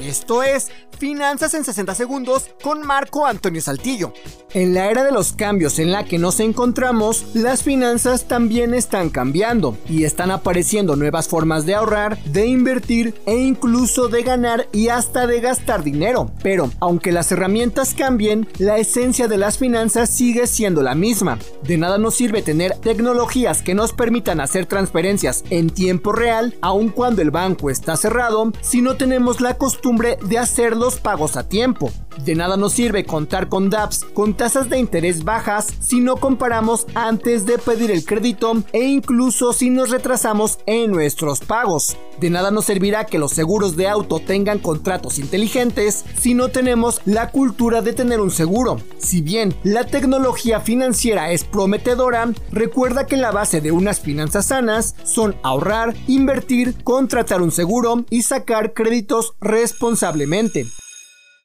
Esto es Finanzas en 60 Segundos con Marco Antonio Saltillo. En la era de los cambios en la que nos encontramos, las finanzas también están cambiando y están apareciendo nuevas formas de ahorrar, de invertir e incluso de ganar y hasta de gastar dinero. Pero, aunque las herramientas cambien, la esencia de las finanzas sigue siendo la misma. De nada nos sirve tener tecnologías que nos permitan hacer transferencias en tiempo real, aun cuando el banco está cerrado, si no tenemos la costumbre de hacer los pagos a tiempo. De nada nos sirve contar con DAPS con tasas de interés bajas si no comparamos antes de pedir el crédito e incluso si nos retrasamos en nuestros pagos. De nada nos servirá que los seguros de auto tengan contratos inteligentes si no tenemos la cultura de tener un seguro. Si bien la tecnología financiera es prometedora, recuerda que la base de unas finanzas sanas son ahorrar, invertir, contratar un seguro y sacar créditos responsablemente.